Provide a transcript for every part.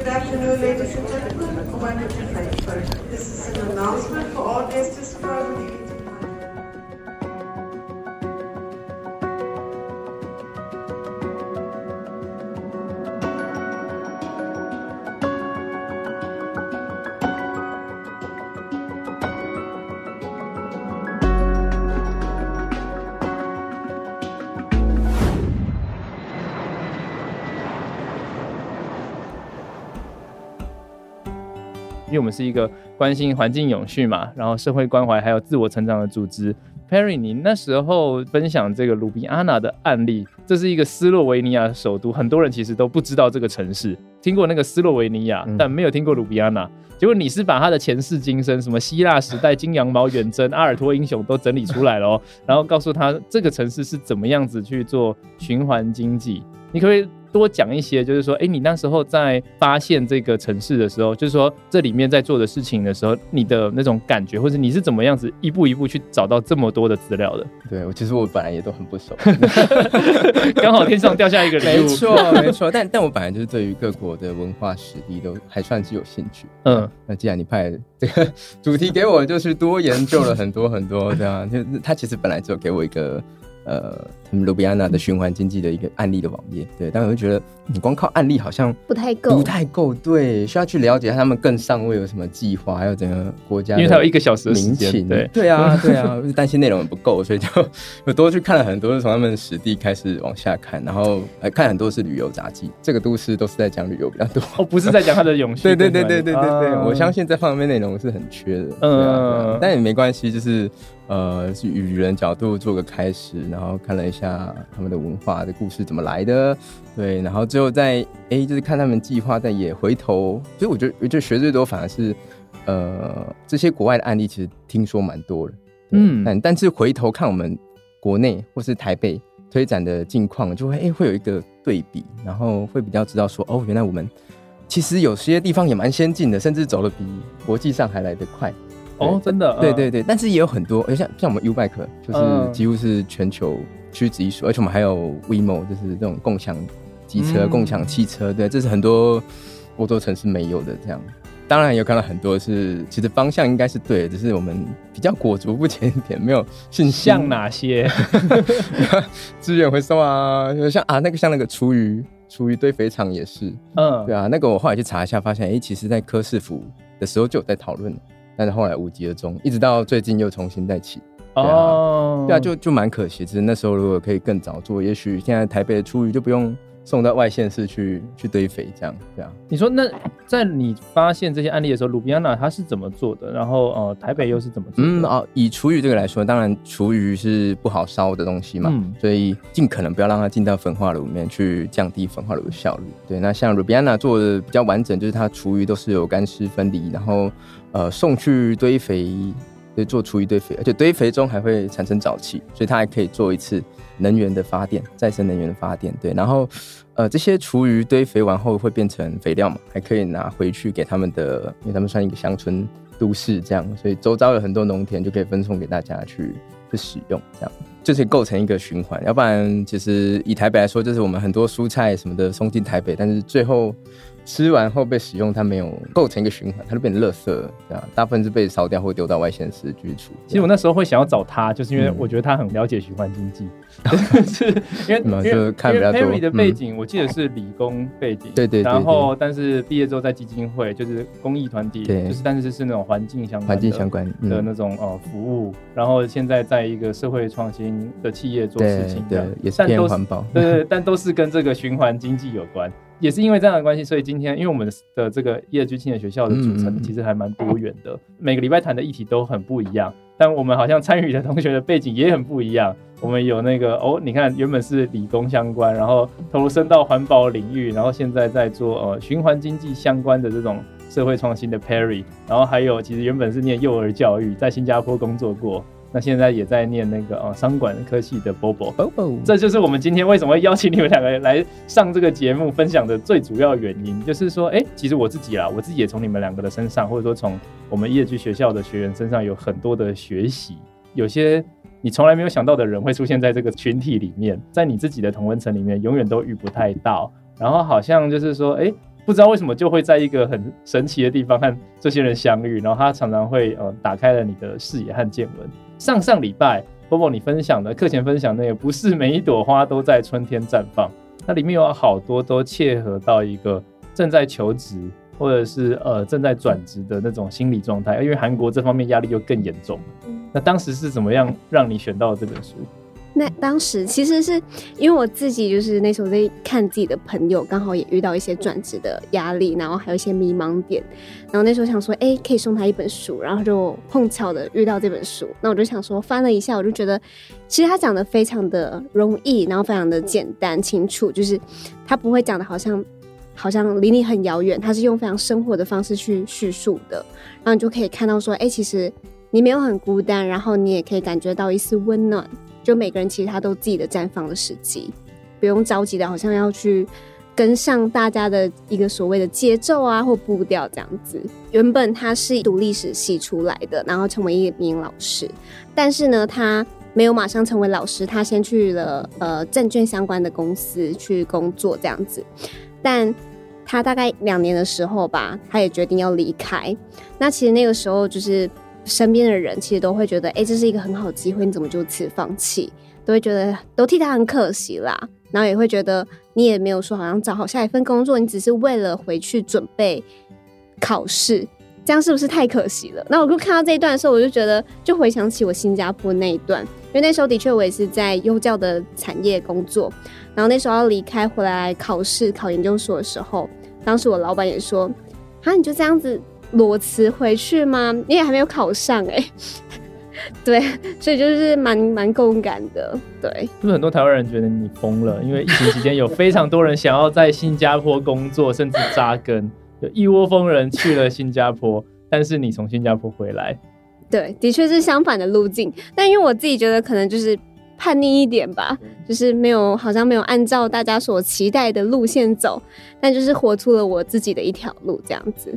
Good afternoon, ladies and gentlemen. This is an announcement for all guests currently. 我们是一个关心环境永续嘛，然后社会关怀还有自我成长的组织。Perry，你那时候分享这个卢比安娜的案例，这是一个斯洛维尼亚首都，很多人其实都不知道这个城市，听过那个斯洛维尼亚，但没有听过卢比安娜。结果你是把他的前世今生，什么希腊时代金羊毛远征、阿尔托英雄都整理出来了哦，然后告诉他这个城市是怎么样子去做循环经济。你可不可以？多讲一些，就是说，哎，你那时候在发现这个城市的时候，就是说这里面在做的事情的时候，你的那种感觉，或者你是怎么样子一步一步去找到这么多的资料的？对，我其实我本来也都很不熟，刚好天上掉下一个礼物，没错 没错。但但我本来就是对于各国的文化史地都还算是有兴趣。嗯，那既然你派这个主题给我，就是多研究了很多很多，这样就他其实本来只有给我一个。呃，他们卢比安娜的循环经济的一个案例的网页，对，但我就觉得你光靠案例好像不太够，不太够，对，需要去了解他们更上位有什么计划，还有整个国家，因为他有一个小时的时间，对，对啊，对啊，就担心内容不够，所以就我多去看了很多，从他们实地开始往下看，然后呃看很多是旅游杂记，这个都市都是在讲旅游比较多，哦，不是在讲他的永续，对对对对对对对，我相信这方面内容是很缺的，嗯，但也没关系，就是。呃，是与人角度做个开始，然后看了一下他们的文化的故事怎么来的，对，然后最后再哎、欸，就是看他们计划，但也回头，所以我觉得，我觉得学最多反而是呃这些国外的案例，其实听说蛮多的，嗯，但但是回头看我们国内或是台北推展的近况，就会哎、欸、会有一个对比，然后会比较知道说，哦，原来我们其实有些地方也蛮先进的，甚至走得比国际上还来得快。哦，真的，对对对，但是也有很多，像像我们 U-Bike 就是几乎是全球屈指一数，而且我们还有 WeMo，就是这种共享机车、共享汽车，对，这是很多欧洲城市没有的。这样，当然也有看到很多是，其实方向应该是对的，只是我们比较裹足不前一点，没有信心。像哪些 资源回收啊？像啊，那个像那个厨余厨余堆肥厂也是，嗯，对啊，那个我后来去查一下，发现哎、欸，其实在科市府的时候就有在讨论。但是后来无疾而终，一直到最近又重新再起。对啊，哦、对啊，就就蛮可惜。只是那时候如果可以更早做，也许现在台北的厨余就不用。送到外县市去去堆肥，这样这样。你说那在你发现这些案例的时候，卢比安娜她是怎么做的？然后呃，台北又是怎么做的？嗯哦，以厨余这个来说，当然厨余是不好烧的东西嘛，嗯、所以尽可能不要让它进到焚化炉里面去，降低焚化炉的效率。对，那像卢比安娜做的比较完整，就是它厨余都是有干湿分离，然后呃送去堆肥，对，做厨余堆肥，而且堆肥中还会产生沼气，所以它还可以做一次。能源的发电，再生能源的发电，对，然后，呃，这些厨余堆肥完后会变成肥料嘛，还可以拿回去给他们的，因为他们算一个乡村都市这样，所以周遭有很多农田就可以分送给大家去去使用，这样就是构成一个循环。要不然，其实以台北来说，就是我们很多蔬菜什么的送进台北，但是最后。吃完后被使用，它没有构成一个循环，它就变成垃圾，这样大部分是被烧掉或丢到外县市居住。其实我那时候会想要找他，就是因为我觉得他很了解循环经济，嗯、是因为因为看比较多 Perry 的背景，我记得是理工背景，对对，然后但是毕业之后在基金会，就是公益团体，就是但是是那种环境相关环境相关的那种呃服务，然后现在在一个社会创新的企业做事情，对，也是偏环保，对对，但都是跟这个循环经济有关。也是因为这样的关系，所以今天因为我们的这个叶居青年学校的组成其实还蛮多元的，每个礼拜谈的议题都很不一样，但我们好像参与的同学的背景也很不一样。我们有那个哦，你看原本是理工相关，然后投身到环保领域，然后现在在做呃循环经济相关的这种社会创新的 Perry，然后还有其实原本是念幼儿教育，在新加坡工作过。那现在也在念那个呃商管科系的 Bobo，Bobo，这就是我们今天为什么会邀请你们两个人来上这个节目分享的最主要原因，就是说，哎、欸，其实我自己啦，我自己也从你们两个的身上，或者说从我们业剧学校的学员身上有很多的学习，有些你从来没有想到的人会出现在这个群体里面，在你自己的同温层里面永远都遇不太到，然后好像就是说，哎、不知道为什么就会在一个很神奇的地方和这些人相遇，然后他常常会呃打开了你的视野和见闻。上上礼拜波波你分享的课前分享那个不是每一朵花都在春天绽放，它里面有好多都切合到一个正在求职或者是呃正在转职的那种心理状态，因为韩国这方面压力就更严重。那当时是怎么样让你选到这本书？那当时其实是因为我自己就是那时候在看自己的朋友，刚好也遇到一些转职的压力，然后还有一些迷茫点，然后那时候想说，哎、可以送他一本书，然后就碰巧的遇到这本书，那我就想说翻了一下，我就觉得其实他讲的非常的容易，然后非常的简单清楚，就是他不会讲的好像好像离你很遥远，他是用非常生活的方式去叙述的，然后你就可以看到说，哎、其实你没有很孤单，然后你也可以感觉到一丝温暖。就每个人其实他都自己的绽放的时机，不用着急的，好像要去跟上大家的一个所谓的节奏啊或步调这样子。原本他是读历史系出来的，然后成为一名老师，但是呢，他没有马上成为老师，他先去了呃证券相关的公司去工作这样子。但他大概两年的时候吧，他也决定要离开。那其实那个时候就是。身边的人其实都会觉得，哎、这是一个很好的机会，你怎么就此放弃？都会觉得都替他很可惜啦。然后也会觉得你也没有说好像找好下一份工作，你只是为了回去准备考试，这样是不是太可惜了？那我就看到这一段的时候，我就觉得就回想起我新加坡那一段，因为那时候的确我也是在幼教的产业工作，然后那时候要离开回来考试考研究所的时候，当时我老板也说，啊，你就这样子。裸辞回去吗？你也还没有考上哎、欸，对，所以就是蛮蛮共感的，对。是不是很多台湾人觉得你疯了？因为疫情期间有非常多人想要在新加坡工作，甚至扎根，有一窝蜂人去了新加坡，但是你从新加坡回来，对，的确是相反的路径。但因为我自己觉得可能就是叛逆一点吧，就是没有好像没有按照大家所期待的路线走，但就是活出了我自己的一条路这样子。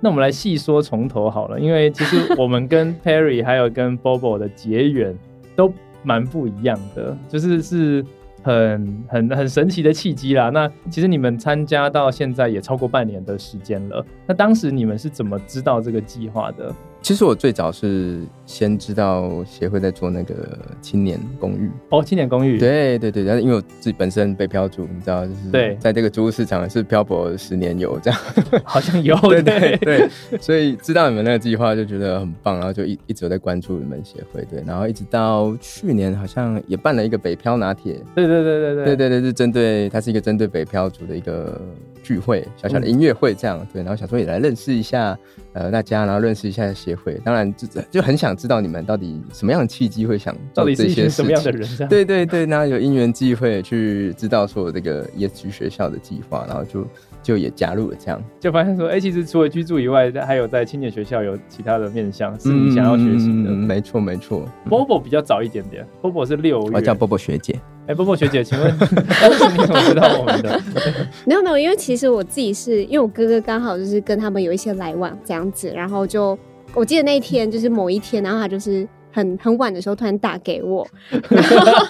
那我们来细说从头好了，因为其实我们跟 Perry 还有跟 Bobo 的结缘都蛮不一样的，就是是很很很神奇的契机啦。那其实你们参加到现在也超过半年的时间了，那当时你们是怎么知道这个计划的？其实我最早是先知道协会在做那个青年公寓。哦，青年公寓，对对对，但是因为我自己本身北漂族，你知道，就是对，在这个租屋市场是漂泊十年有这样，好像有，对对对，所以知道你们那个计划就觉得很棒，然后就一一直在关注你们协会，对，然后一直到去年好像也办了一个北漂拿铁，对对对对对。对对对，是针对它是一个针对北漂族的一个聚会，小小的音乐会这样，嗯、对，然后想说也来认识一下呃大家，然后认识一下协会，当然就就很想知道你们到底什么样的契机会想到底是什么样的人？对对对，然后有因缘际会去知道说这个 ESG 学校的计划，然后就就也加入了这样，就发现说，哎、欸，其实除了居住以外，还有在青年学校有其他的面向是你想要学习的。嗯，没错没错。Bobo 比较早一点点，Bobo 是六月，我叫 Bobo 学姐。哎，Bobo 学姐，请问 当时你怎么知道我们的？没有没有，因为其实我自己是因为我哥哥刚好就是跟他们有一些来往这样子，然后就。我记得那一天就是某一天，然后他就是很很晚的时候突然打给我，然后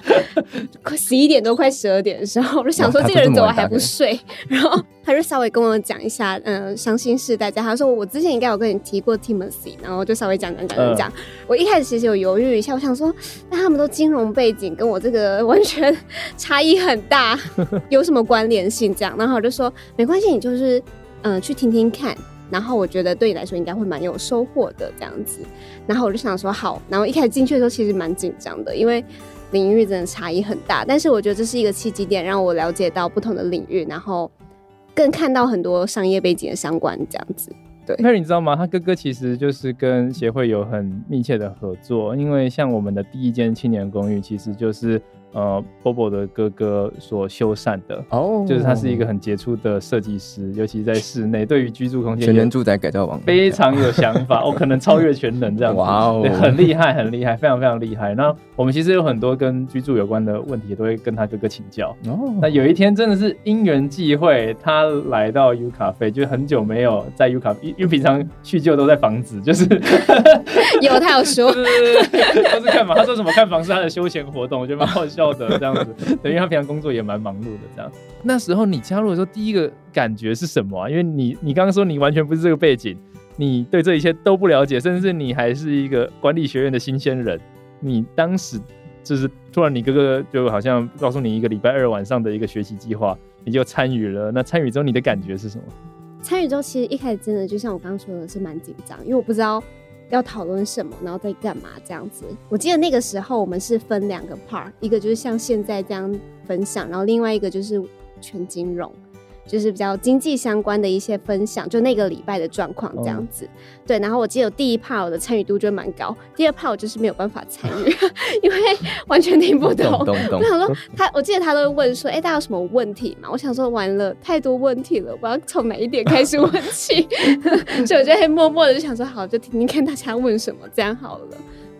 快十一点多快十二点的时候，我就想说这个人怎么还不睡？然后他就稍微跟我讲一下，嗯，伤心事大家。他说我之前应该有跟你提过 Timothy，然后就稍微讲讲讲讲讲。我一开始其实有犹豫一下，我想说那他们都金融背景，跟我这个完全 差异很大，有什么关联性？这样，然后我就说没关系，你就是嗯去听听看。然后我觉得对你来说应该会蛮有收获的这样子，然后我就想说好，然后一开始进去的时候其实蛮紧张的，因为领域真的差异很大。但是我觉得这是一个契机点，让我了解到不同的领域，然后更看到很多商业背景的相关这样子。对那你知道吗？他哥哥其实就是跟协会有很密切的合作，因为像我们的第一间青年公寓，其实就是。呃，Bobo 的哥哥所修缮的哦，oh. 就是他是一个很杰出的设计师，尤其在室内，对于居住空间全能住宅改造王非常有想法，我、哦、可能 超越全能这样子，哇哦，很厉害，很厉害，非常非常厉害。那我们其实有很多跟居住有关的问题，也都会跟他哥哥请教。哦、oh.，那有一天真的是因缘际会，他来到 U 咖啡，就很久没有在 U 咖啡，因为平常叙旧都在房子，就是 有他有说，是都是看房，他说什么看房是他的休闲活动，我觉得蛮好笑。到的这样子，等于他平常工作也蛮忙碌的这样。那时候你加入的时候，第一个感觉是什么啊？因为你你刚刚说你完全不是这个背景，你对这一切都不了解，甚至你还是一个管理学院的新鲜人。你当时就是突然你哥哥就好像告诉你一个礼拜二晚上的一个学习计划，你就参与了。那参与之后你的感觉是什么？参与之后其实一开始真的就像我刚刚说的是蛮紧张，因为我不知道。要讨论什么，然后在干嘛这样子？我记得那个时候我们是分两个 part，一个就是像现在这样分享，然后另外一个就是全金融。就是比较经济相关的一些分享，就那个礼拜的状况这样子。Oh. 对，然后我记得我第一 part 我的参与度就蛮高，第二 part 我就是没有办法参与，因为完全听不懂。懂懂。我想说他，我记得他都会问说：“哎、欸，大家有什么问题吗？”我想说完了，太多问题了，我要从哪一点开始问起？所以我就会默默的就想说：“好，就听听看大家问什么，这样好了。”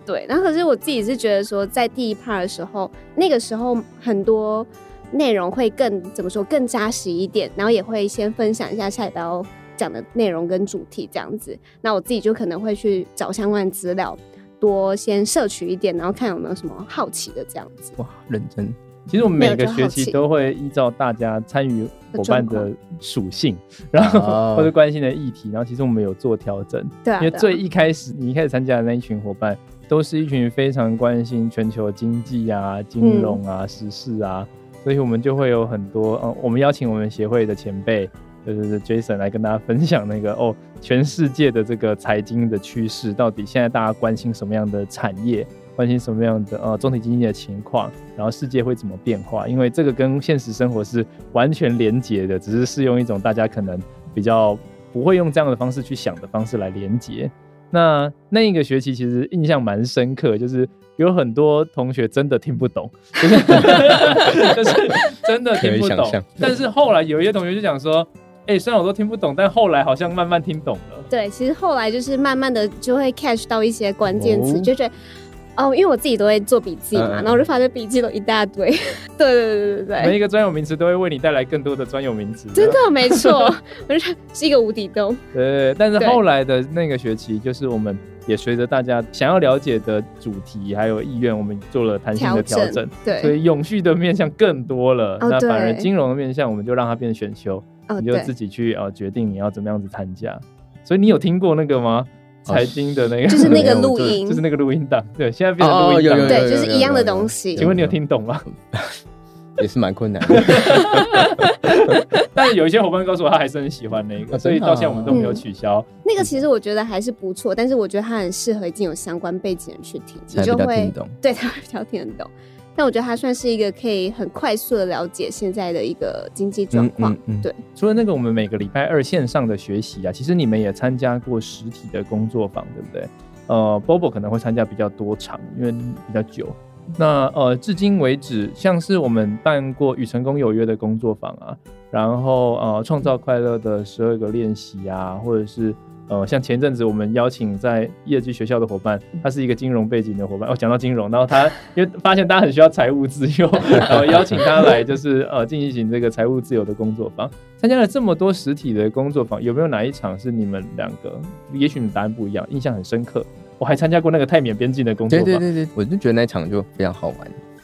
对。然后可是我自己是觉得说，在第一 part 的时候，那个时候很多。内容会更怎么说更扎实一点，然后也会先分享一下下一步要讲的内容跟主题这样子。那我自己就可能会去找相关资料，多先摄取一点，然后看有没有什么好奇的这样子。哇，认真！其实我们每个学期都会依照大家参与伙伴的属性，然后 或者关心的议题，然后其实我们有做调整。对啊，因为最一开始你一开始参加的那一群伙伴，都是一群非常关心全球经济啊、金融啊、嗯、时事啊。所以我们就会有很多，呃，我们邀请我们协会的前辈，就是 Jason 来跟大家分享那个哦，全世界的这个财经的趋势，到底现在大家关心什么样的产业，关心什么样的呃总体经济的情况，然后世界会怎么变化？因为这个跟现实生活是完全连结的，只是是用一种大家可能比较不会用这样的方式去想的方式来连结。那那一个学期其实印象蛮深刻，就是有很多同学真的听不懂，就是 就是真的听不懂。但是后来有一些同学就讲说，哎、欸，虽然我都听不懂，但后来好像慢慢听懂了。对，其实后来就是慢慢的就会 catch 到一些关键词，就觉得。哦，因为我自己都会做笔记嘛，嗯、然后我就发现笔记都一大堆。对对对对对，每一个专有名词都会为你带来更多的专有名词。真的没错，我觉得是一个无底洞。对，但是后来的那个学期，就是我们也随着大家想要了解的主题还有意愿，我们做了弹性的调整。对，所以永续的面向更多了。哦、那反而金融的面向，我们就让它变选修，哦、你就自己去呃决定你要怎么样子参加。所以你有听过那个吗？财经的那个 就是那个 录音，就是那个录音档。对，现在变成录音档，对，就是一样的东西。请问你有听懂吗？也是蛮困难的。但是有一些伙伴告诉我，他还是很喜欢那个，所以到现在我们都没有取消。那个其实我觉得还是不错，但是我觉得它很适合已经有相关背景的人去听，你就会对他会比较听得懂。但我觉得它算是一个可以很快速的了解现在的一个经济状况。嗯嗯、对，除了那个，我们每个礼拜二线上的学习啊，其实你们也参加过实体的工作坊，对不对？呃，Bobo 可能会参加比较多场，因为比较久。那呃，至今为止，像是我们办过与成功有约的工作坊啊，然后呃，创造快乐的十二个练习啊，或者是。呃，像前阵子我们邀请在业绩学校的伙伴，他是一个金融背景的伙伴。哦，讲到金融，然后他因为发现大家很需要财务自由，然后邀请他来就是呃进行这个财务自由的工作坊。参加了这么多实体的工作坊，有没有哪一场是你们两个，也许你们答案不一样，印象很深刻？我还参加过那个泰缅边境的工作坊，对对对对，我就觉得那场就非常好玩。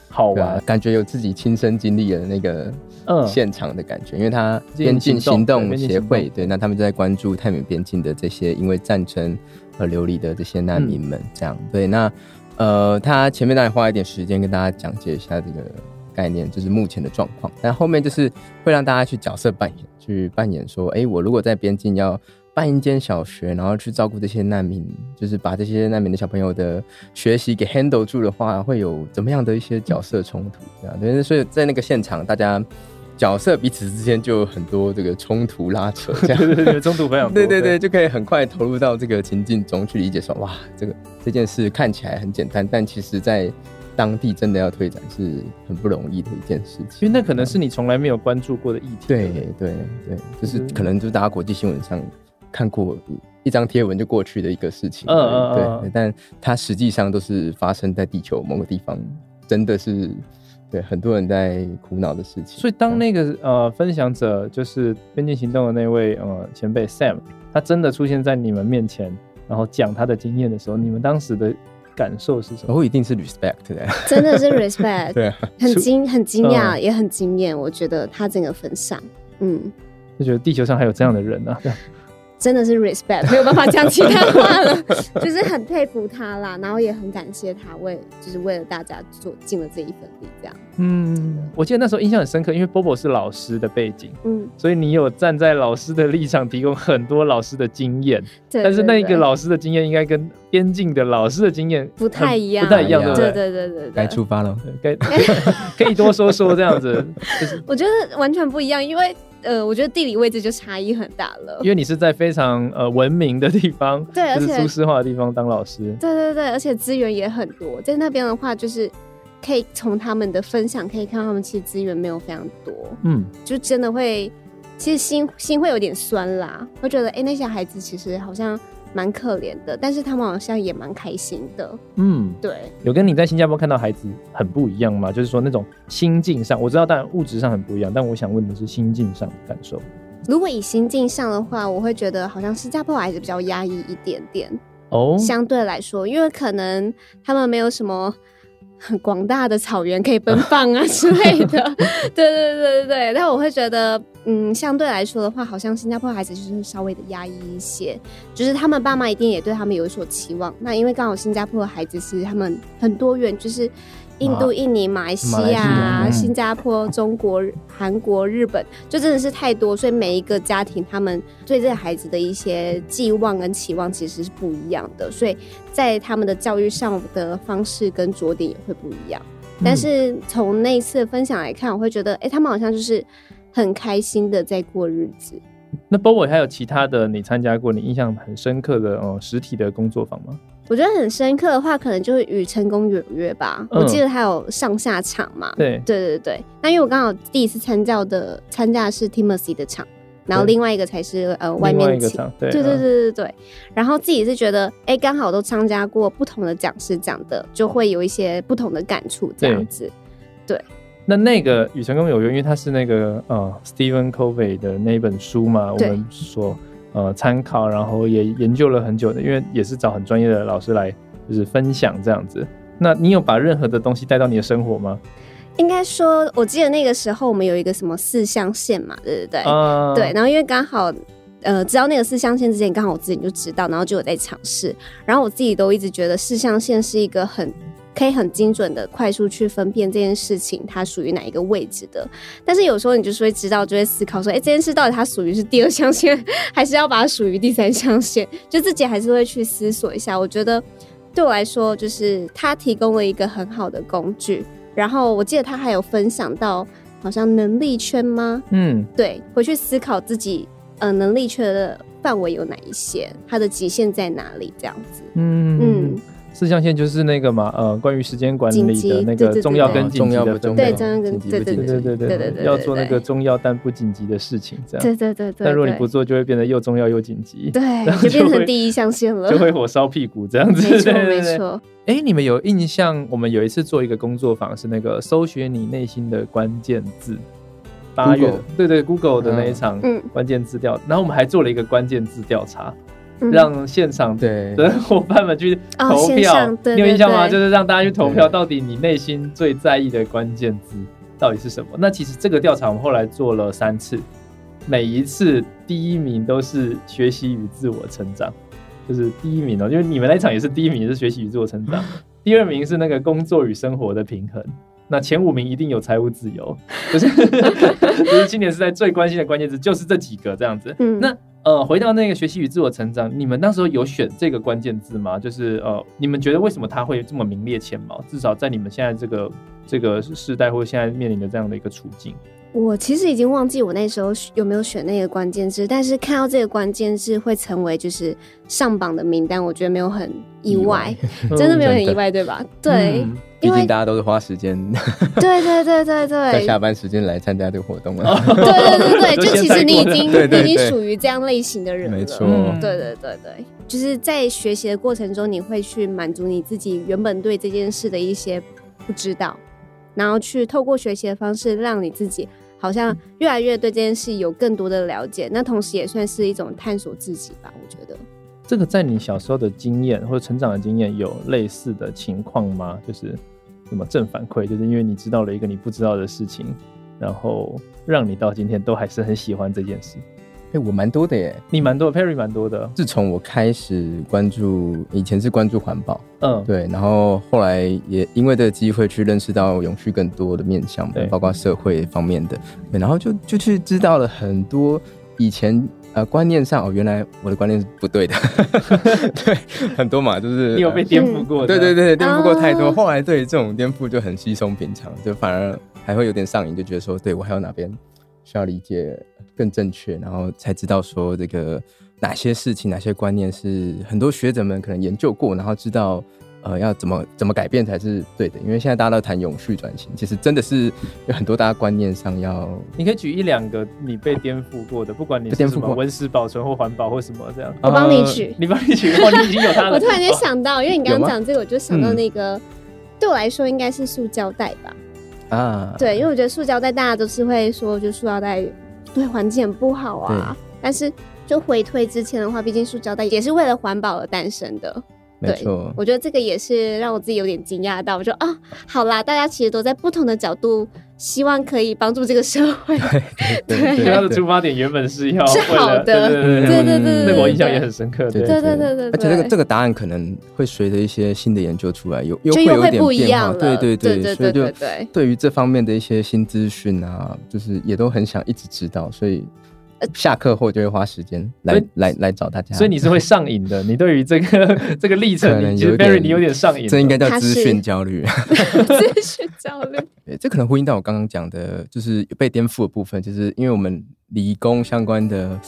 好玩，啊，感觉有自己亲身经历的那个嗯现场的感觉，嗯、因为他边境行动协会对，那他们就在关注泰缅边境的这些因为战争而流离的这些难民们，这样、嗯、对。那呃，他前面当然花一点时间跟大家讲解一下这个概念，就是目前的状况，但后面就是会让大家去角色扮演，去扮演说，哎、欸，我如果在边境要。办一间小学，然后去照顾这些难民，就是把这些难民的小朋友的学习给 handle 住的话，会有怎么样的一些角色冲突？这样对，所以在那个现场，大家角色彼此之间就有很多这个冲突拉扯，这样对对对，冲突非常多，对对对，就可以很快投入到这个情境中去理解说，哇，这个这件事看起来很简单，但其实在当地真的要推展是很不容易的一件事情，因为那可能是你从来没有关注过的议题。对对对，就是可能就是大家国际新闻上。看过一张贴文就过去的一个事情，嗯嗯对，对，但它实际上都是发生在地球某个地方，真的是对很多人在苦恼的事情。所以当那个呃分享者就是边境行动的那位呃前辈 Sam，他真的出现在你们面前，然后讲他的经验的时候，你们当时的感受是什么？我一定是 respect 的，真的是 respect，对，很惊很惊讶，也很惊艳。我觉得他整个分享，嗯，就觉得地球上还有这样的人呢、啊。真的是 respect，没有办法讲其他话了，就是很佩服他啦，然后也很感谢他为，就是为了大家做尽了这一份力，这样。嗯，我记得那时候印象很深刻，因为 Bobo 是老师的背景，嗯，所以你有站在老师的立场，提供很多老师的经验。对，但是那个老师的经验应该跟边境的老师的经验不太一样，不太一样，对对？对对对对，该出发了，该 可以多说说这样子。就是我觉得完全不一样，因为。呃，我觉得地理位置就差异很大了，因为你是在非常呃文明的地方，对，而且就是苏式化的地方当老师，对对对，而且资源也很多，在那边的话，就是可以从他们的分享可以看到他们其实资源没有非常多，嗯，就真的会，其实心心会有点酸啦，会觉得哎、欸，那些孩子其实好像。蛮可怜的，但是他们好像也蛮开心的。嗯，对，有跟你在新加坡看到孩子很不一样吗？就是说那种心境上，我知道当然物质上很不一样，但我想问的是心境上的感受。如果以心境上的话，我会觉得好像新加坡孩子比较压抑一点点。哦，相对来说，因为可能他们没有什么。很 广大的草原可以奔放啊 之类的，对对对对对。但我会觉得，嗯，相对来说的话，好像新加坡孩子就是稍微的压抑一些，就是他们爸妈一定也对他们有所期望。那因为刚好新加坡的孩子是他们很多元，就是。印度、印尼、马来西亚、新加坡、中国、韩国、日本，就真的是太多，所以每一个家庭他们对这个孩子的一些寄望跟期望其实是不一样的，所以在他们的教育上的方式跟着点也会不一样。但是从那一次分享来看，我会觉得，哎、欸，他们好像就是很开心的在过日子。那 Bobo 还有其他的你参加过、你印象很深刻的哦实体的工作坊吗？我觉得很深刻的话，可能就是与成功有约吧。嗯、我记得他有上下场嘛。对对对对。那因为我刚好第一次参加的参加的是 Timothy 的场，然后另外一个才是呃外面的场。对对对对对。嗯、然后自己是觉得，哎、欸，刚好都参加过不同的讲师讲的，就会有一些不同的感触这样子。对。对那那个与成功有约，因为他是那个呃 Stephen Covey 的那本书嘛，我们说。呃，参考，然后也研究了很久的，因为也是找很专业的老师来，就是分享这样子。那你有把任何的东西带到你的生活吗？应该说，我记得那个时候我们有一个什么四象限嘛，对不对？呃、对。然后因为刚好，呃，知道那个四象限之前，刚好我自己就知道，然后就有在尝试。然后我自己都一直觉得四象限是一个很。可以很精准的、快速去分辨这件事情它属于哪一个位置的，但是有时候你就是会知道，就会思考说，哎、欸，这件事到底它属于是第二象限，还是要把它属于第三象限？就自己还是会去思索一下。我觉得对我来说，就是它提供了一个很好的工具。然后我记得他还有分享到，好像能力圈吗？嗯，对，回去思考自己呃能力圈的范围有哪一些，它的极限在哪里？这样子，嗯嗯。四象限就是那个嘛，呃，关于时间管理的那个重要跟紧急的分对，重要跟对对对对对对对，要做那个重要但不紧急的事情，这样。对对对对。但如果你不做，就会变得又重要又紧急。对，就变成第一象限了，就会火烧屁股这样子。没错没错。哎，你们有印象？我们有一次做一个工作坊，是那个搜寻你内心的关键字。八月，对对，Google 的那一场关键字调，然后我们还做了一个关键字调查。让现场的伙伴们去投票，你有印象吗？就是让大家去投票，到底你内心最在意的关键字到底是什么？那其实这个调查我们后来做了三次，每一次第一名都是学习与自我成长，就是第一名哦，因为你们那场也是第一名，也是学习与自我成长。第二名是那个工作与生活的平衡，那前五名一定有财务自由，就是就是今年是在最关心的关键字，就是这几个这样子。嗯那。呃，回到那个学习与自我成长，你们那时候有选这个关键字吗？就是呃，你们觉得为什么它会这么名列前茅？至少在你们现在这个这个时代，或者现在面临的这样的一个处境。我其实已经忘记我那时候有没有选那个关键字，但是看到这个关键字会成为就是上榜的名单，我觉得没有很意外，意外 真的没有很意外，对吧？对。嗯毕竟大家都是花时间，对对对对对，在下班时间来参加这个活动了。对对对对，就其实 你已经你已经属于这样类型的人了。没错，对对对对，就是在学习的过程中，你会去满足你自己原本对这件事的一些不知道，然后去透过学习的方式，让你自己好像越来越对这件事有更多的了解。那同时也算是一种探索自己吧，我觉得。这个在你小时候的经验或者成长的经验有类似的情况吗？就是什么正反馈，就是因为你知道了一个你不知道的事情，然后让你到今天都还是很喜欢这件事。哎、欸，我蛮多的耶，你蛮多，Perry 蛮多的。自从我开始关注，以前是关注环保，嗯，对，然后后来也因为这个机会去认识到永续更多的面向，对，包括社会方面的，对，然后就就去知道了很多以前。呃，观念上哦，原来我的观念是不对的，对，很多嘛，就是你有被颠覆过，对对对，颠覆过太多，后来对这种颠覆就很稀松平常，就反而还会有点上瘾，就觉得说，对我还有哪边需要理解更正确，然后才知道说这个哪些事情、哪些观念是很多学者们可能研究过，然后知道。呃，要怎么怎么改变才是对的？因为现在大家都谈永续转型，其实真的是有很多大家观念上要。你可以举一两个你被颠覆过的，不管你是什么温室保存或环保或什么这样。我帮你举，你帮你举，哇，你已经有他了。我突然间想到，因为你刚刚讲这个，我就想到那个，对我来说应该是塑胶袋吧。啊，对，因为我觉得塑胶袋大家都是会说，就塑胶袋对环境很不好啊。但是就回退之前的话，毕竟塑胶袋也是为了环保而诞生的。对，我觉得这个也是让我自己有点惊讶到。我说啊，好啦，大家其实都在不同的角度，希望可以帮助这个社会。对，对，对，他的出发点原本是要是好的，对对对对我印象也很深刻。对对对对对，而且这个这个答案可能会随着一些新的研究出来，有又会有点不一样。对对对对，对对对于这方面的一些新资讯啊，就是也都很想一直知道，所以。下课后就会花时间来来来找大家，所以你是会上瘾的。你对于这个这个历程，其实 Perry 你有点上瘾，这应该叫资讯焦虑。资讯焦虑，对，这可能呼应到我刚刚讲的，就是被颠覆的部分，就是因为我们理工相关的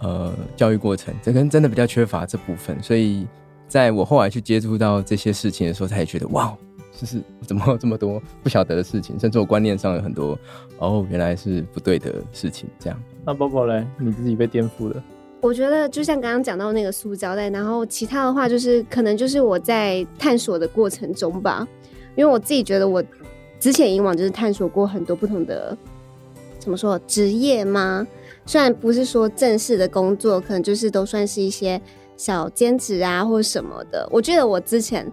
呃教育过程，这跟真的比较缺乏这部分，所以在我后来去接触到这些事情的时候，他也觉得哇。就是怎么这么多不晓得的事情，甚至我观念上有很多哦，原来是不对的事情。这样，那波波嘞，你自己被颠覆了？我觉得就像刚刚讲到那个塑胶袋，然后其他的话就是可能就是我在探索的过程中吧，因为我自己觉得我之前以往就是探索过很多不同的怎么说职业吗？虽然不是说正式的工作，可能就是都算是一些小兼职啊或者什么的。我觉得我之前。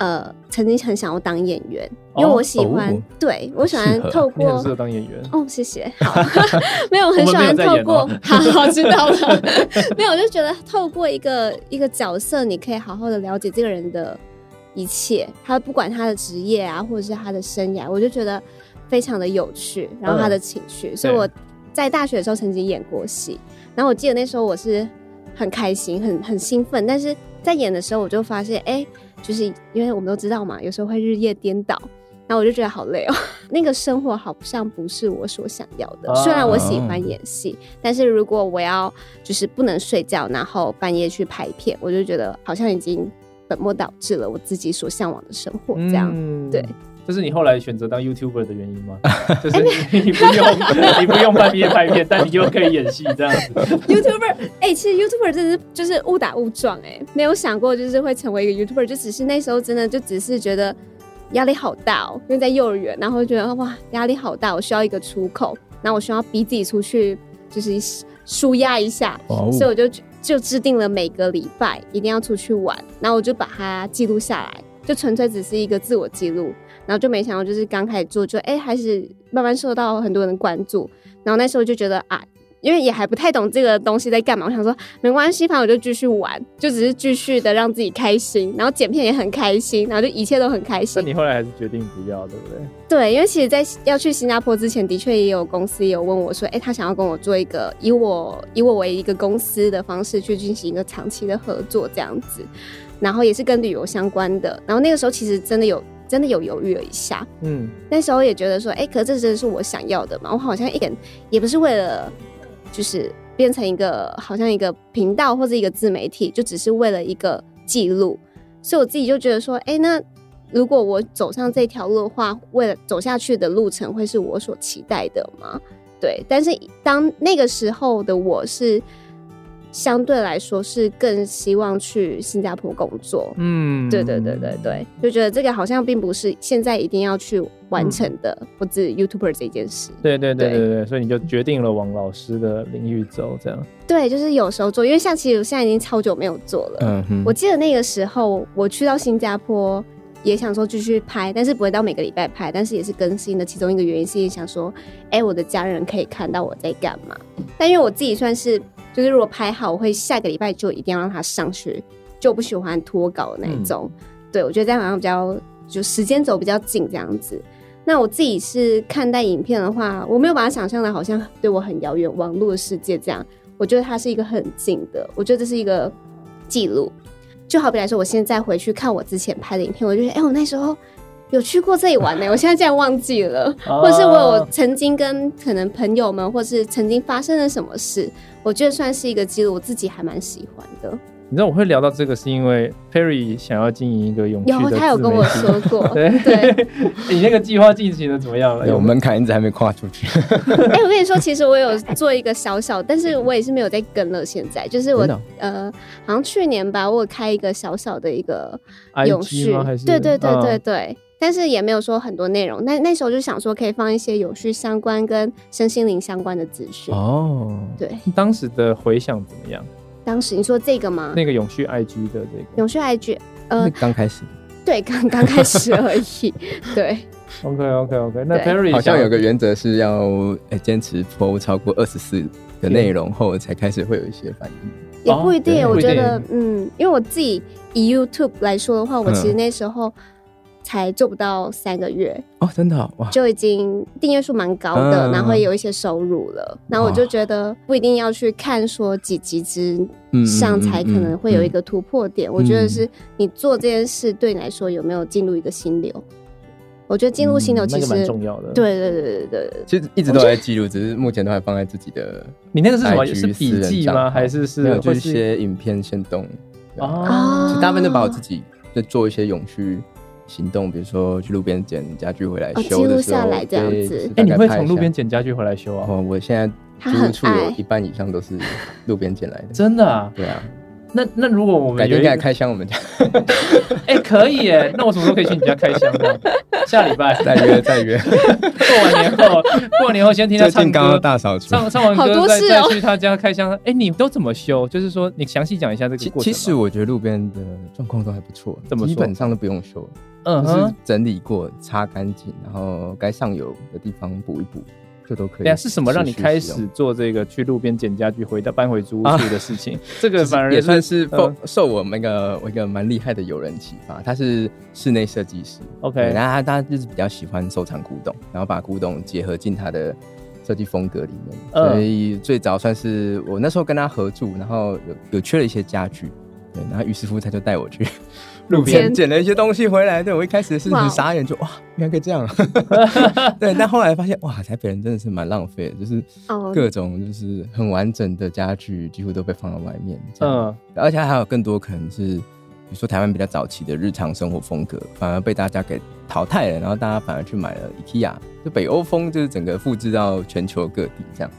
呃，曾经很想要当演员，因为我喜欢，哦、对我喜欢透过，当演员哦，谢谢，好，没有很喜欢透过，好好知道了，没有，我就觉得透过一个一个角色，你可以好好的了解这个人的一切，他不管他的职业啊，或者是他的生涯，我就觉得非常的有趣，然后他的情绪，嗯、所以我在大学的时候曾经演过戏，然后我记得那时候我是很开心，很很兴奋，但是在演的时候我就发现，哎、欸。就是因为我们都知道嘛，有时候会日夜颠倒，然后我就觉得好累哦。那个生活好像不是我所想要的。虽然我喜欢演戏，但是如果我要就是不能睡觉，然后半夜去拍片，我就觉得好像已经本末倒置了我自己所向往的生活。这样，嗯、对。这是你后来选择当 YouTuber 的原因吗？就是你不用 你不用半夜拍片，但你又可以演戏这样子。YouTuber，哎、欸，其实 YouTuber 真的是就是误打误撞，哎，没有想过就是会成为一个 YouTuber，就只是那时候真的就只是觉得压力好大哦，因为在幼儿园，然后觉得哇压力好大，我需要一个出口，然后我需要逼自己出去就是舒压一下，oh. 所以我就就制定了每个礼拜一定要出去玩，然后我就把它记录下来，就纯粹只是一个自我记录。然后就没想到，就是刚开始做就，就哎，还是慢慢受到很多人关注。然后那时候就觉得啊，因为也还不太懂这个东西在干嘛。我想说没关系，反正我就继续玩，就只是继续的让自己开心。然后剪片也很开心，然后就一切都很开心。那你后来还是决定不要，对不对？对，因为其实，在要去新加坡之前，的确也有公司也有问我说，哎，他想要跟我做一个以我以我为一个公司的方式去进行一个长期的合作这样子。然后也是跟旅游相关的。然后那个时候其实真的有。真的有犹豫了一下，嗯，那时候也觉得说，哎、欸，可是这真的是我想要的嘛？我好像一点也不是为了，就是变成一个好像一个频道或者一个自媒体，就只是为了一个记录。所以我自己就觉得说，哎、欸，那如果我走上这条路的话，为了走下去的路程会是我所期待的吗？对。但是当那个时候的我是相对来说是更希望去新加坡工作。嗯，对对对对对，就觉得这个好像并不是现在一定要去完成的，嗯、或者 YouTuber 这件事。对对对对对，对，所以你就决定了往老师的领域走，这样。对，就是有时候做，因为像其实我现在已经超久没有做了。嗯哼，我记得那个时候我去到新加坡。也想说继续拍，但是不会到每个礼拜拍，但是也是更新的其中一个原因，是想说，哎、欸，我的家人可以看到我在干嘛。但因为我自己算是，就是如果拍好，我会下个礼拜就一定要让他上去，就不喜欢拖稿的那一种。嗯、对，我觉得这样好像比较就时间走比较紧这样子。那我自己是看待影片的话，我没有把它想象的好像对我很遥远，网络的世界这样。我觉得它是一个很近的，我觉得这是一个记录。就好比来说，我现在回去看我之前拍的影片，我就觉得，哎、欸，我那时候有去过这里玩呢，我现在竟然忘记了，或者是我有曾经跟可能朋友们，或是曾经发生了什么事，我觉得算是一个记录，我自己还蛮喜欢的。你知道我会聊到这个，是因为 Perry 想要经营一个永续的，有他有跟我说过，对，对。你那个计划进行的怎么样了？有门槛一直还没跨出去。哎、欸，我跟你说，其实我有做一个小小，但是我也是没有在跟了。现在就是我呃，好像去年吧，我有开一个小小的一个永续，对对对对对，嗯、但是也没有说很多内容。那那时候就想说，可以放一些永续相关跟身心灵相关的资讯。哦，对，当时的回响怎么样？当时你说这个吗？那个永续 IG 的这个永续 IG，呃，刚开始，对，刚刚开始而已。对，OK OK OK。那 Perry 好像有个原则是要诶坚持 PO 超过二十四的内容后才开始会有一些反应。也不一定，我觉得，嗯，因为我自己以 YouTube 来说的话，我其实那时候。才做不到三个月哦，真的哇，就已经订阅数蛮高的，嗯、然后也有一些收入了。然后我就觉得不一定要去看说几集之上才可能会有一个突破点。嗯嗯嗯嗯、我觉得是你做这件事对你来说有没有进入一个心流？我觉得进入心流其实蛮、嗯那个、重要的。对对对对对，其实一直都在记录，只是目前都还放在自己的。你那个是什么？是笔记吗？还是是？就一些影片先动哦。其实大部分都把我自己在做一些永续。行动，比如说去路边捡家具回来修的时候，来这样子。哎、欸，你会从路边捡家具回来修啊？哦，我现在租处有一半以上都是路边捡来的。真的啊？对啊。那那如果我们改天再开箱我们家，哎、欸，可以哎，那我什么时候可以去你家开箱呢？下礼拜再约再约。过完年后，过完年后先听他唱歌，大扫除，唱唱完歌再再去他家开箱。哎、欸，你都怎么修？就是说，你详细讲一下这个过程。其实我觉得路边的状况都还不错，怎么基本上都不用修。嗯，就是整理过、擦干净，然后该上油的地方补一补，就都可以。对啊，是什么让你开始做这个去路边捡家具回到搬回租屋处的事情？啊、这个反而也算是受受我们一个我一个蛮厉害的友人启发。他是室内设计师，OK，然后他他就是比较喜欢收藏古董，然后把古董结合进他的设计风格里面。所以最早算是我那时候跟他合住，然后有有缺了一些家具，对，然后于是乎他就带我去。路边捡了一些东西回来，对，我一开始是很傻眼，就哇，原来可以这样，对。但后来发现，哇，台北人真的是蛮浪费的，就是各种就是很完整的家具几乎都被放到外面，嗯，而且还有更多可能是，比如说台湾比较早期的日常生活风格，反而被大家给淘汰了，然后大家反而去买了 IKEA，就北欧风，就是整个复制到全球各地这样。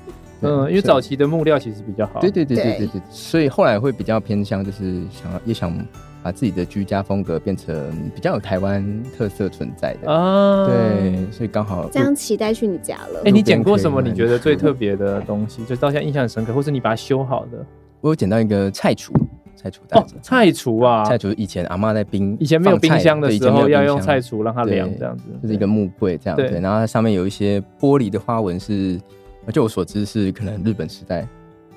嗯，因为早期的木料其实比较好，对对对对对对，所以后来会比较偏向，就是想要也想。把自己的居家风格变成比较有台湾特色存在的啊，对，所以刚好这样期待去你家了。哎，你捡过什么？你觉得最特别的东西，就到现在印象很深刻，或是你把它修好的？我有捡到一个菜厨，菜厨袋子。菜厨啊，菜厨以前阿嬷在冰，以前没有冰箱的时候要用菜厨让它凉，这样子，就是一个木柜这样子。然后它上面有一些玻璃的花纹，是，就我所知是可能日本时代。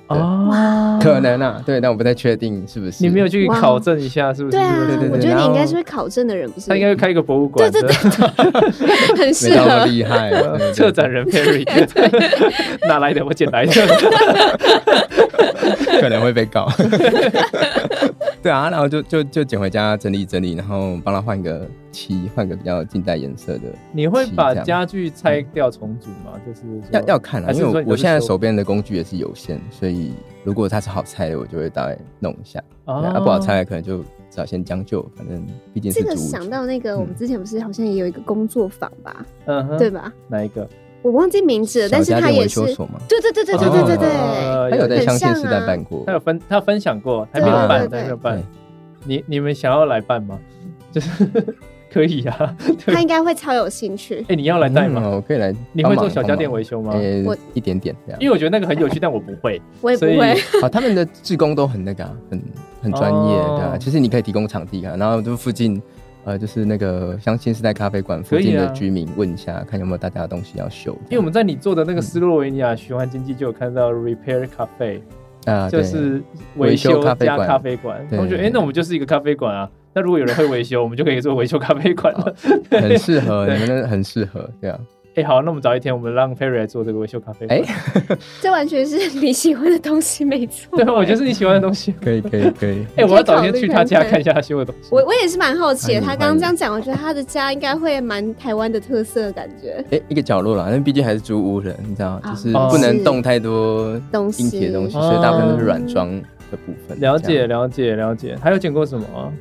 哦，可能啊，对，但我不太确定是不是。你没有去考证一下是不是？对啊，我觉得你应该是会考证的人，不是？他应该会开一个博物馆，对对对，很厉害，策展人 Perry，哪来的？我捡来的，可能会被告。对啊，然后就就就捡回家整理整理，然后帮他换个漆，换个比较近代颜色的。你会把家具拆掉重组吗？就是要要看啊，因为我现在手边的工具也是有限，所以如果它是好拆的，我就会大概弄一下；啊，不好拆的，可能就只好先将就。反正毕竟是这个想到那个，我们之前不是好像也有一个工作坊吧？嗯，对吧？哪一个？我忘记名字了，但是他也是，对对对对对对对对，他有在相信时代办过，他有分他分享过，还没有办，还没有办。你你们想要来办吗？就是可以啊，他应该会超有兴趣。哎，你要来带吗？我可以来。你会做小家电维修吗？我一点点这样，因为我觉得那个很有趣，但我不会，我也不会。好，他们的志工都很那个，很很专业，对啊。其实你可以提供场地啊，然后就附近。呃，就是那个相信是在咖啡馆附近的居民问一下，看有没有大家的东西要修。因为我们在你做的那个斯洛维尼亚循环经济就有看到 Repair Cafe 啊，就是维修加咖啡馆。我觉得，哎，那我们就是一个咖啡馆啊。那如果有人会维修，我们就可以做维修咖啡馆了，很适合，你们很适合这样。哎，好，那我们早一天，我们让 Perry 来做这个维修咖啡。哎，这完全是你喜欢的东西，没错。对，我觉得是你喜欢的东西。可以，可以，可以。哎，我要早一天去他家看一下他修的东西。我我也是蛮好奇的，他刚刚这样讲，我觉得他的家应该会蛮台湾的特色的感觉。哎，一个角落啦，因为毕竟还是租屋人，你知道，就是不能动太多硬体的东西，所以大部分都是软装的部分。了解，了解，了解。还有剪过什么？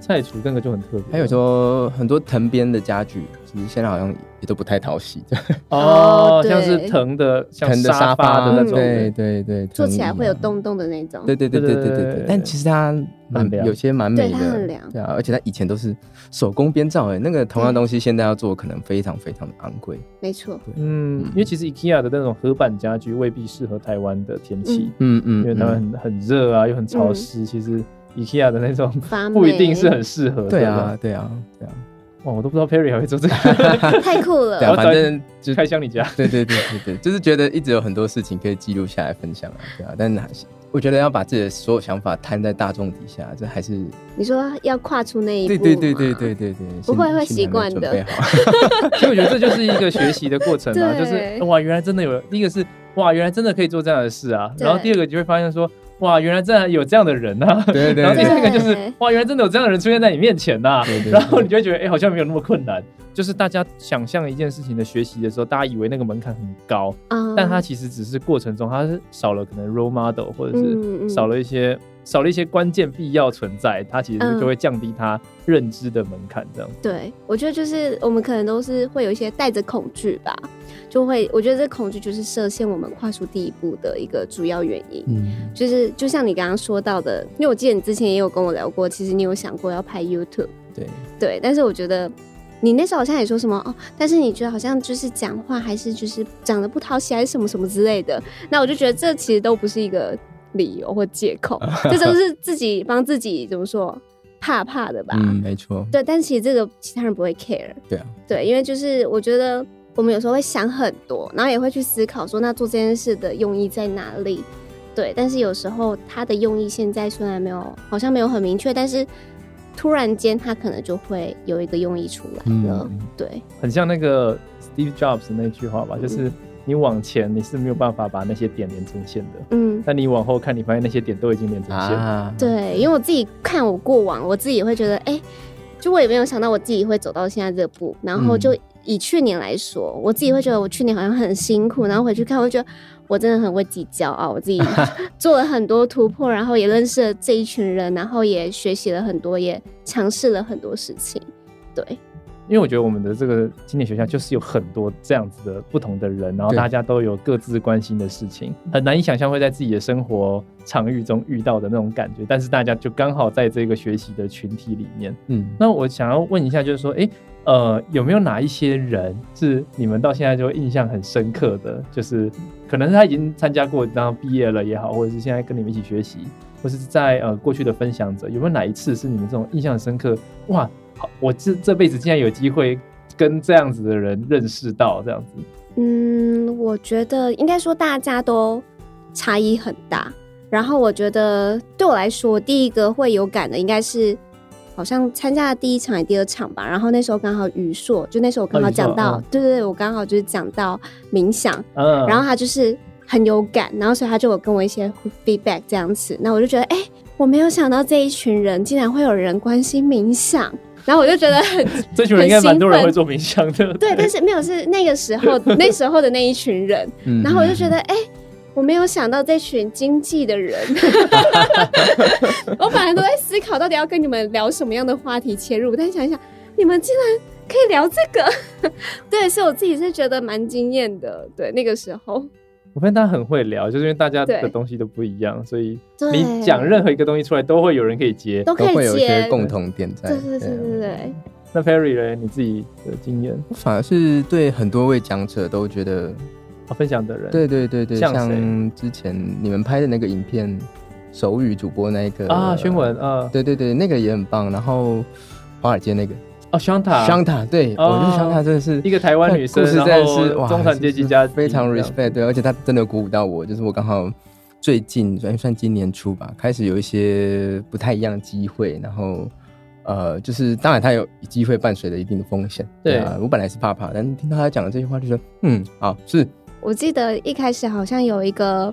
菜厨那个就很特别。还有说很多藤编的家具，其实现在好像也都不太讨喜。哦，像是藤的，藤的沙发的那种，对对对，坐起来会有洞洞的那种。对对对对对对对。但其实它蛮有些蛮美的，对，它很凉。对啊，而且它以前都是手工编造，哎，那个同样东西现在要做可能非常非常的昂贵。没错。嗯，因为其实 IKEA 的那种合板家具未必适合台湾的天气。嗯嗯。因为台湾很很热啊，又很潮湿，其实。IKEA 的那种不一定是很适合。对啊，对啊，对啊。哇，我都不知道 Perry 还会做这个，太酷了。对啊，反正就 开箱你家。对对对对对，就是觉得一直有很多事情可以记录下来分享啊，对啊。但是还是我觉得要把自己的所有想法摊在大众底下，这还是你说要跨出那一步。对对对对对对对，不会会习惯的。所以 我觉得这就是一个学习的过程啊，就是哇，原来真的有，第一个是哇，原来真的可以做这样的事啊，然后第二个就会发现说。哇，原来真的有这样的人呐、啊！对，对 对。然后第三个就是，哇，原来真的有这样的人出现在你面前呐、啊！对对对，然后你就会觉得，哎、欸，好像没有那么困难。就是大家想象一件事情的学习的时候，大家以为那个门槛很高，嗯、但它其实只是过程中，它是少了可能 role model，或者是少了一些、嗯、少了一些关键必要存在，它其实就会降低它认知的门槛。这样、嗯。对，我觉得就是我们可能都是会有一些带着恐惧吧。就会，我觉得这恐惧就是设限我们跨出第一步的一个主要原因。嗯，就是就像你刚刚说到的，因为我记得你之前也有跟我聊过，其实你有想过要拍 YouTube。对对，但是我觉得你那时候好像也说什么哦，但是你觉得好像就是讲话还是就是讲得不讨喜，还是什么什么之类的。那我就觉得这其实都不是一个理由或借口，这都是自己帮自己怎么说怕怕的吧？嗯，没错。对，但其实这个其他人不会 care。对啊，对，因为就是我觉得。我们有时候会想很多，然后也会去思考说，那做这件事的用意在哪里？对，但是有时候他的用意现在虽然没有，好像没有很明确，但是突然间他可能就会有一个用意出来了。嗯、对，很像那个 Steve Jobs 那句话吧，就是你往前你是没有办法把那些点连成线的，嗯，但你往后看，你发现那些点都已经连成线了。啊、对，因为我自己看我过往，我自己也会觉得，哎、欸，就我也没有想到我自己会走到现在这步，然后就。嗯以去年来说，我自己会觉得我去年好像很辛苦，然后回去看，我觉得我真的很为自己骄傲。我自己做了很多突破，然后也认识了这一群人，然后也学习了很多，也尝试了很多事情。对，因为我觉得我们的这个经典学校就是有很多这样子的不同的人，然后大家都有各自关心的事情，很难以想象会在自己的生活场域中遇到的那种感觉。但是大家就刚好在这个学习的群体里面。嗯，那我想要问一下，就是说，哎。呃，有没有哪一些人是你们到现在就印象很深刻的？就是可能是他已经参加过，然后毕业了也好，或者是现在跟你们一起学习，或是在呃过去的分享者，有没有哪一次是你们这种印象深刻？哇，好，我这这辈子竟然有机会跟这样子的人认识到这样子。嗯，我觉得应该说大家都差异很大。然后我觉得对我来说，第一个会有感的应该是。好像参加了第一场还第二场吧，然后那时候刚好宇硕，就那时候我刚好讲到，哦、对对对，我刚好就是讲到冥想，嗯，然后他就是很有感，然后所以他就有跟我一些 feedback 这样子，那我就觉得，哎、欸，我没有想到这一群人竟然会有人关心冥想，然后我就觉得很，这群人应该蛮多人会做冥想的，对，但是没有是那个时候那时候的那一群人，然后我就觉得，哎、欸。我没有想到这群经济的人，我本来都在思考到底要跟你们聊什么样的话题切入，但想一想，你们竟然可以聊这个，对，所以我自己是觉得蛮惊艳的。对，那个时候，我发现他很会聊，就是因为大家的东西都不一样，所以你讲任何一个东西出来，都会有人可以接，都接，都会有一些共同点在。对对对对对。那 Perry 呢？你自己的经验？我反而是对很多位讲者都觉得，分享的人，对对对对，像之前你们拍的那个影片，手语主播那个啊，宣文啊，对对对，那个也很棒。然后华尔街那个哦，Shanta，Shanta，对，我觉得 Shanta 真的是一个台湾女生，故事真的是哇，中产阶级家非常 respect，对，而且她真的鼓舞到我，就是我刚好最近算算今年初吧，开始有一些不太一样的机会，然后。呃，就是当然他有机会伴随着一定的风险。对啊，我本来是怕怕，但听到他讲的这句话，就说嗯，好是。我记得一开始好像有一个，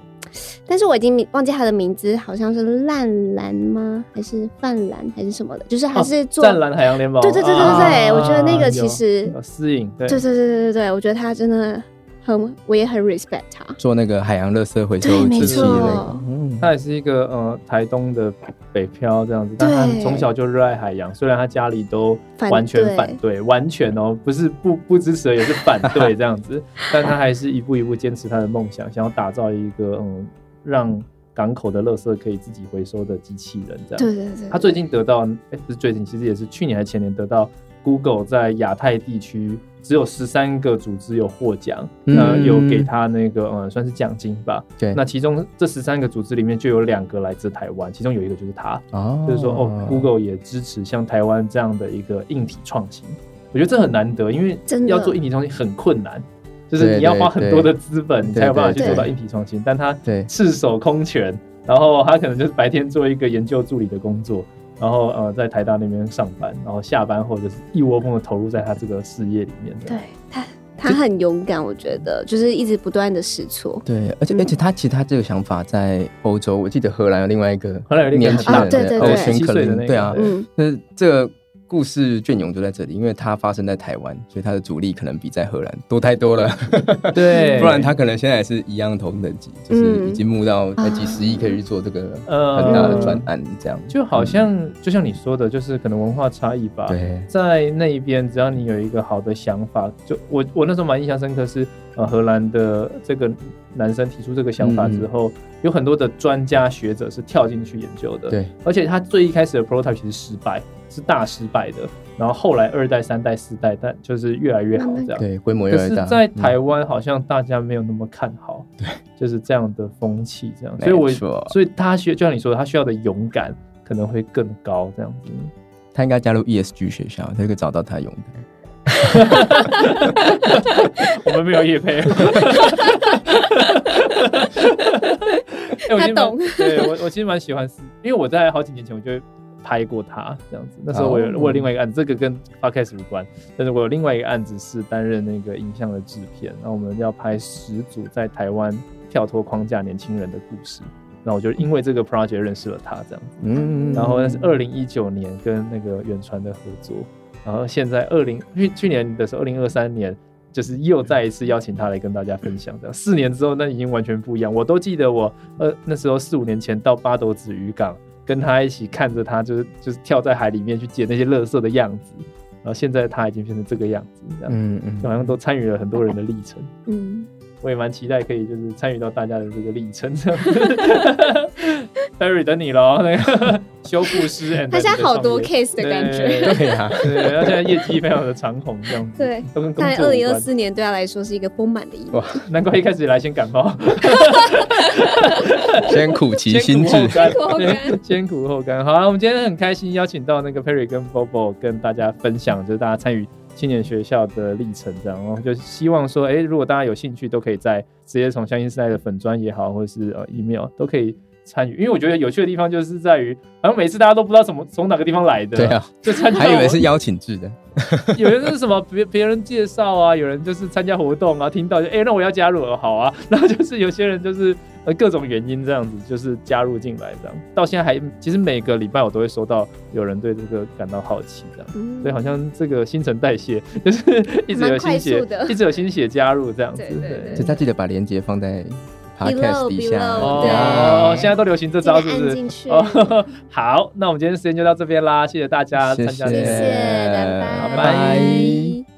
但是我已经忘记他的名字，好像是烂蓝吗？还是泛蓝还是什么的？就是还是做湛蓝海洋联盟。对对对对对，我觉得那个其实私隐。对对对对对对，我觉得他真的。很，我也很 respect 他。做那个海洋垃圾回收机器的那个，嗯，他也是一个呃台东的北漂这样子，但他从小就热爱海洋，虽然他家里都完全反对，完全哦不是不不支持，也是反对 这样子，但他还是一步一步坚持他的梦想，想要打造一个嗯让港口的垃圾可以自己回收的机器人这样。对对对，他最近得到，哎、欸，不是最近，其实也是去年还是前年得到 Google 在亚太地区。只有十三个组织有获奖，那、嗯、有给他那个嗯，算是奖金吧。对，那其中这十三个组织里面就有两个来自台湾，其中有一个就是他。哦，就是说哦，Google 也支持像台湾这样的一个硬体创新，我觉得这很难得，因为要做硬体创新很困难，就是你要花很多的资本，你才有办法去做到硬体创新。但他赤手空拳，然后他可能就是白天做一个研究助理的工作。然后呃，在台大那边上班，然后下班后就是一窝蜂的投入在他这个事业里面。对他，他很勇敢，我觉得就是一直不断的试错。对，而且、嗯、而且他其实他这个想法在欧洲，我记得荷兰有另外一个荷兰有年轻人，对对对，七岁的那个，对啊，嗯，那这个。故事隽永就在这里，因为它发生在台湾，所以它的阻力可能比在荷兰多太多了。对，不然它可能现在也是一样同等级，就是已经募到几十亿可以去做这个很大的专案，这样、嗯、就好像就像你说的，就是可能文化差异吧。对，在那一边，只要你有一个好的想法，就我我那时候蛮印象深刻是，呃，荷兰的这个男生提出这个想法之后，嗯、有很多的专家学者是跳进去研究的。对，而且他最一开始的 prototype 其实失败。是大失败的，然后后来二代、三代、四代，但就是越来越好这样。对，规模越来越大。可是，在台湾好像大家没有那么看好，对，就是这样的风气这样。所以我，我所以他需要，就像你说的，他需要的勇敢可能会更高这样子。他应该加入 ESG 学校，他可以找到他的勇敢。我们没有叶配。他懂。对我，我其实蛮喜欢，因为我在好几年前我就。拍过他这样子，那时候我有我有另外一个案子，这个跟 podcast 无关，但是我有另外一个案子是担任那个影像的制片，然后我们要拍十组在台湾跳脱框架年轻人的故事，然后我就因为这个 project 认识了他这样子，嗯，然后那是二零一九年跟那个远传的合作，然后现在二零去去年的时候，二零二三年就是又再一次邀请他来跟大家分享这样，四年之后那已经完全不一样，我都记得我呃那时候四五年前到八斗子渔港。跟他一起看着他，就是就是跳在海里面去捡那些垃圾的样子，然后现在他已经变成这个样子，这样，嗯嗯，好像都参与了很多人的历程，嗯，我也蛮期待可以就是参与到大家的这个历程，这样。Perry 等你喽，那 个修复师，他现在好多 case 的感觉，对啊，对，他现在业绩非常的长虹，这样子，对，但二零二四年对他来说是一个丰满的一年，哇，难怪一开始来先感冒，先苦其心志，先苦后甘，先苦后甘。好啊，我们今天很开心邀请到那个 Perry 跟 Bobo 跟大家分享，就是大家参与青年学校的历程，这样，然后就希望说，哎，如果大家有兴趣，都可以在直接从相信时代的粉专也好，或者是呃 email 都可以。参与，因为我觉得有趣的地方就是在于，好像每次大家都不知道怎么从哪个地方来的，对啊，就参加，还以为是邀请制的，有人是什么别别人介绍啊，有人就是参加活动啊，听到就哎、欸，那我要加入了，好啊，然后就是有些人就是呃各种原因这样子，就是加入进来这样，到现在还其实每个礼拜我都会收到有人对这个感到好奇这样，嗯、所以好像这个新陈代谢就是一直有新血，一直有新血加入这样子，对，对，对，所以他记得把链接放在。Podcast 底下哦，现在都流行这招是不是？哦，好，那我们今天时间就到这边啦，谢谢大家参加，谢谢，拜拜。拜拜。